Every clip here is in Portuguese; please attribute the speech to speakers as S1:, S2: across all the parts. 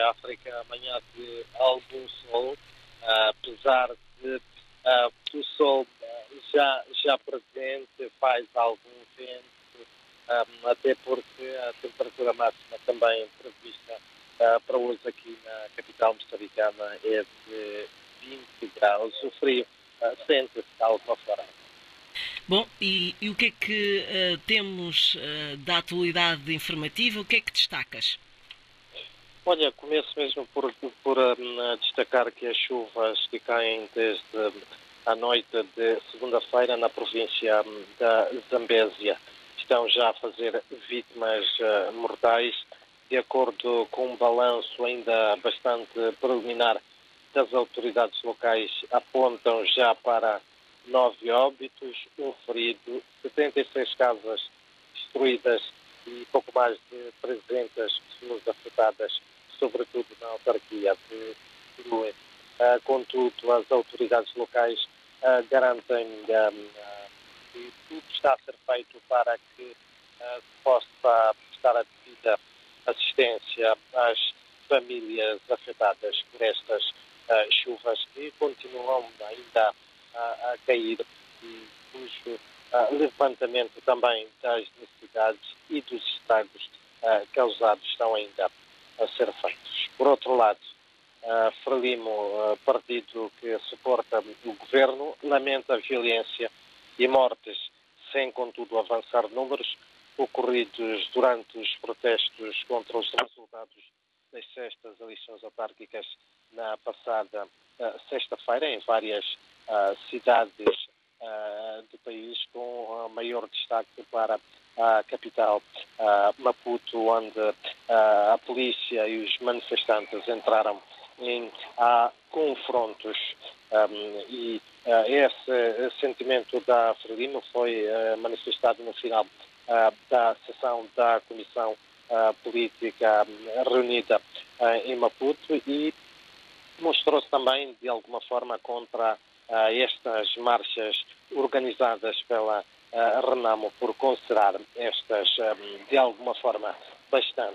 S1: África, amanhã de algum sol, apesar de uh, o sol já, já presente faz algum vento, até porque a temperatura máxima também prevista para hoje aqui na capital moçambicana é de 20 graus. O frio sente-se de alguma forma.
S2: Bom, e, e, o que é que uh, temos uh, da atualidade informativa? O que é que destacas?
S1: Olha, começo mesmo por, por um, destacar que as chuvas que caem desde a noite de segunda-feira na província hum, da Zambésia. Estão já a fazer vítimas uh, mortais, de acordo com um balanço ainda bastante preliminar das autoridades locais, apontam já para nove óbitos, um ferido, 76 casas destruídas e pouco mais de 300 pessoas afetadas, sobretudo na autarquia de Lue. Uh, contudo, as autoridades locais uh, garantem uh, que tudo está a ser feito para que se possa prestar a devida assistência às famílias afetadas por estas chuvas que continuam ainda a, a cair e cujo levantamento também das necessidades e dos estragos causados estão ainda a ser feitos. Por outro lado, Uh, Frelimo, partido que suporta o governo, lamenta a violência e mortes, sem contudo avançar números ocorridos durante os protestos contra os resultados das sextas eleições autárquicas na passada uh, sexta-feira em várias uh, cidades uh, do país, com maior destaque para a capital Maputo, onde a polícia e os manifestantes entraram em confrontos. Um, e uh, esse sentimento da Frelimo foi manifestado no final da sessão da Comissão Política reunida em Maputo e mostrou-se também de alguma forma contra estas marchas organizadas pela Renamo por considerar estas um, de alguma forma bastante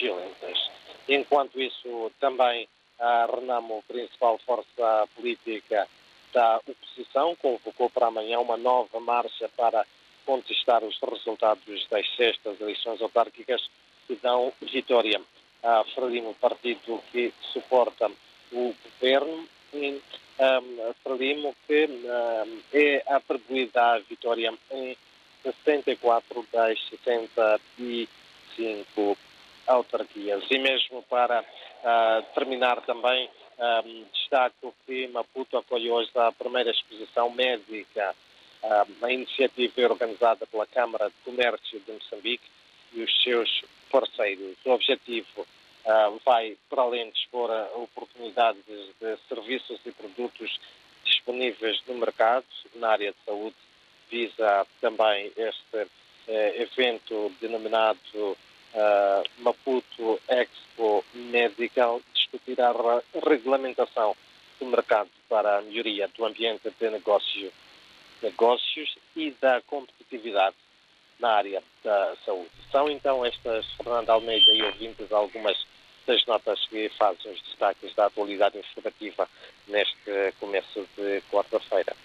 S1: violentas. Enquanto isso, também a Renamo, principal força política da oposição, convocou para amanhã uma nova marcha para contestar os resultados das sextas eleições autárquicas que dão vitória a Frelimo, partido que suporta o governo, um, que um, é atribuída a vitória em 64 das 65 autarquias. E mesmo para uh, terminar também, um, destaco que Maputo acolheu hoje a primeira exposição médica. Um, a iniciativa organizada pela Câmara de Comércio de Moçambique e os seus parceiros. O objetivo vai, para além de expor oportunidades de serviços e produtos disponíveis no mercado na área de saúde, visa também este uh, evento denominado uh, Maputo Expo Medical discutirá a regulamentação do mercado para a melhoria do ambiente de negócio, negócios e da competitividade na área da saúde. São então estas, Fernando Almeida e ouvintes, algumas das notas que fazem os destaques da atualidade informativa neste começo de quarta-feira.